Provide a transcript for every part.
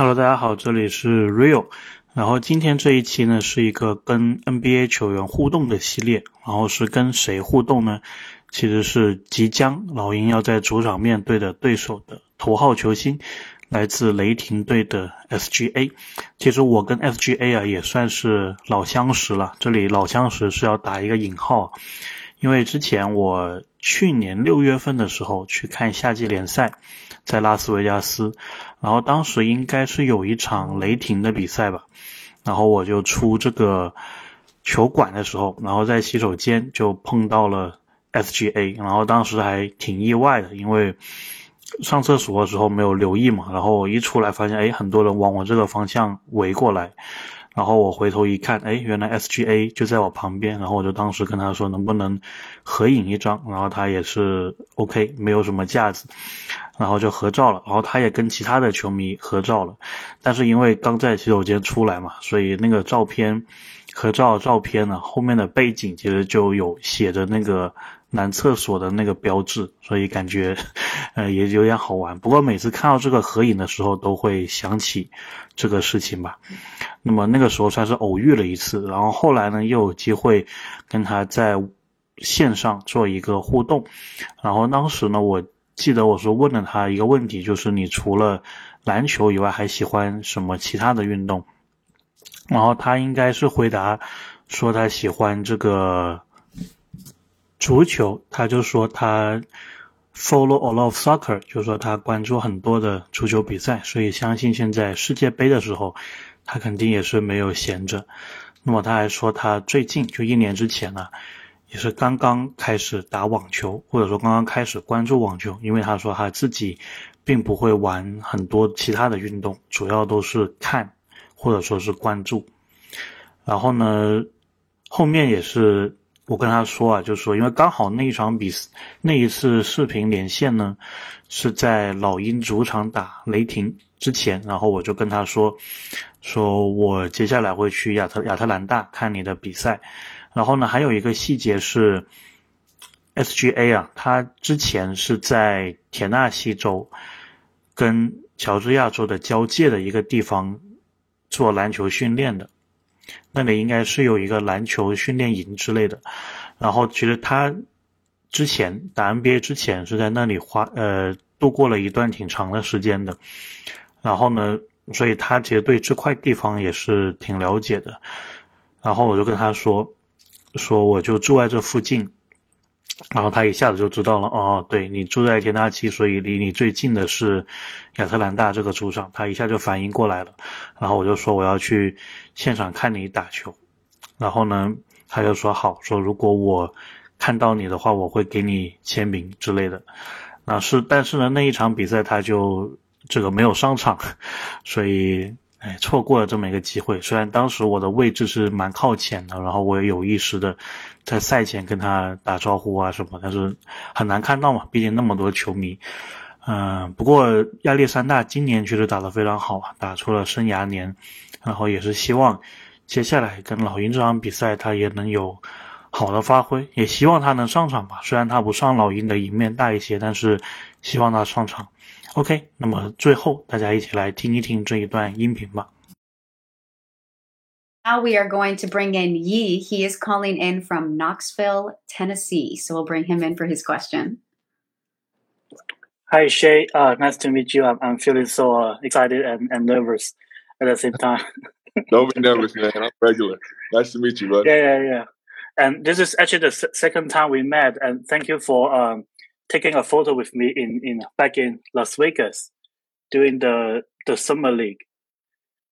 Hello，大家好，这里是 Real。然后今天这一期呢是一个跟 NBA 球员互动的系列，然后是跟谁互动呢？其实是即将老鹰要在主场面对的对手的头号球星，来自雷霆队的 SGA。其实我跟 SGA 啊也算是老相识了，这里老相识是要打一个引号，因为之前我去年六月份的时候去看夏季联赛，在拉斯维加斯，然后当时应该是有一场雷霆的比赛吧，然后我就出这个球馆的时候，然后在洗手间就碰到了。SGA，然后当时还挺意外的，因为上厕所的时候没有留意嘛，然后我一出来发现，哎，很多人往我这个方向围过来，然后我回头一看，哎，原来 SGA 就在我旁边，然后我就当时跟他说能不能合影一张，然后他也是 OK，没有什么架子，然后就合照了，然后他也跟其他的球迷合照了，但是因为刚在洗手间出来嘛，所以那个照片合照照片呢后面的背景其实就有写着那个。男厕所的那个标志，所以感觉，呃，也有点好玩。不过每次看到这个合影的时候，都会想起这个事情吧。那么那个时候算是偶遇了一次，然后后来呢，又有机会跟他在线上做一个互动。然后当时呢，我记得我是问了他一个问题，就是你除了篮球以外，还喜欢什么其他的运动？然后他应该是回答说他喜欢这个。足球，他就说他 follow a lot of soccer，就说他关注很多的足球比赛，所以相信现在世界杯的时候，他肯定也是没有闲着。那么他还说他最近就一年之前呢，也是刚刚开始打网球，或者说刚刚开始关注网球，因为他说他自己并不会玩很多其他的运动，主要都是看或者说是关注。然后呢，后面也是。我跟他说啊，就是说，因为刚好那一场比那一次视频连线呢，是在老鹰主场打雷霆之前，然后我就跟他说，说我接下来会去亚特亚特兰大看你的比赛，然后呢，还有一个细节是，SGA 啊，他之前是在田纳西州跟乔治亚州的交界的一个地方做篮球训练的。那里应该是有一个篮球训练营之类的，然后其实他之前打 NBA 之前是在那里花呃度过了一段挺长的时间的，然后呢，所以他其实对这块地方也是挺了解的，然后我就跟他说，说我就住在这附近。然后他一下子就知道了，哦，对你住在田纳西，所以离你最近的是亚特兰大这个主场，他一下就反应过来了。然后我就说我要去现场看你打球，然后呢，他就说好，说如果我看到你的话，我会给你签名之类的。那是，但是呢，那一场比赛他就这个没有上场，所以。哎，错过了这么一个机会。虽然当时我的位置是蛮靠前的，然后我也有意识的在赛前跟他打招呼啊什么，但是很难看到嘛，毕竟那么多球迷。嗯，不过亚历山大今年确实打得非常好啊，打出了生涯年。然后也是希望接下来跟老鹰这场比赛他也能有好的发挥，也希望他能上场吧。虽然他不上老鹰的赢面大一些，但是希望他上场。OK，那么最后大家一起来听一听这一段音频吧。Now we are going to bring in Yi. He is calling in from Knoxville, Tennessee. So we'll bring him in for his question. Hi, Shay. Uh, nice to meet you. I'm, I'm feeling so uh, excited and, and nervous at the same time. Don't be nervous, man. I'm regular. Nice to meet you, bud. Yeah, yeah, yeah. And this is actually the second time we met. And thank you for um, taking a photo with me in, in back in Las Vegas during the the summer league.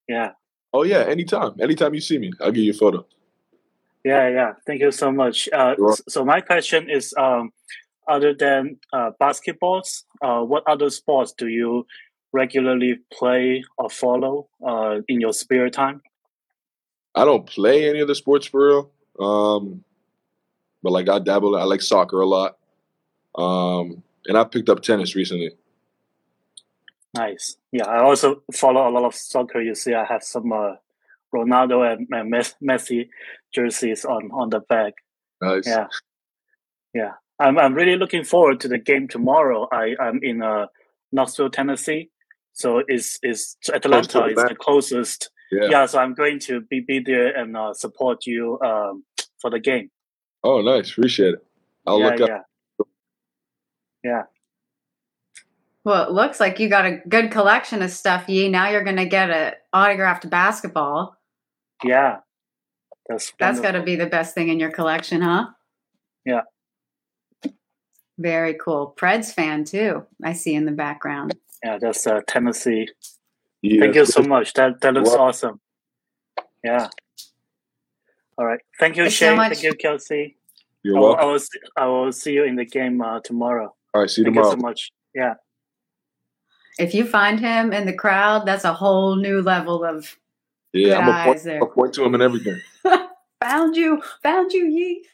Yeah. Oh yeah, anytime. Anytime you see me, I'll give you a photo. Yeah, yeah. Thank you so much. Uh, so my question is, um, other than uh, basketballs, uh, what other sports do you regularly play or follow uh, in your spare time? I don't play any of the sports for real. Um, but like I dabble. I like soccer a lot. Um, and I picked up tennis recently. Nice. Yeah, I also follow a lot of soccer. You see, I have some uh, Ronaldo and, and Messi jerseys on on the back. Nice. Yeah, yeah. I'm I'm really looking forward to the game tomorrow. I I'm in uh, Knoxville, Tennessee, So is is Atlanta is the closest. Yeah. yeah. So I'm going to be be there and uh, support you um, for the game. Oh, nice. Appreciate it. I'll yeah, look up. yeah. Yeah. Well, it looks like you got a good collection of stuff, Yi. Now you're going to get a autographed basketball. Yeah. That's That's got to be the best thing in your collection, huh? Yeah. Very cool. Preds fan too. I see in the background. yeah. That's uh, Tennessee. Yeah, Thank you so much. That that looks Well- awesome. Yeah. All right. Thank you, Thanks so Shay. much. Thank you, Kelsey. You're I will, I welcome. will see, I will see you in the game uh, tomorrow. All right. See you Thank tomorrow. you so much. Yeah. If you find him in the crowd, that's a whole new level of Yeah, I'm Good gonna point, eyes there. I'll point to him and everything. found you, found you, Yi.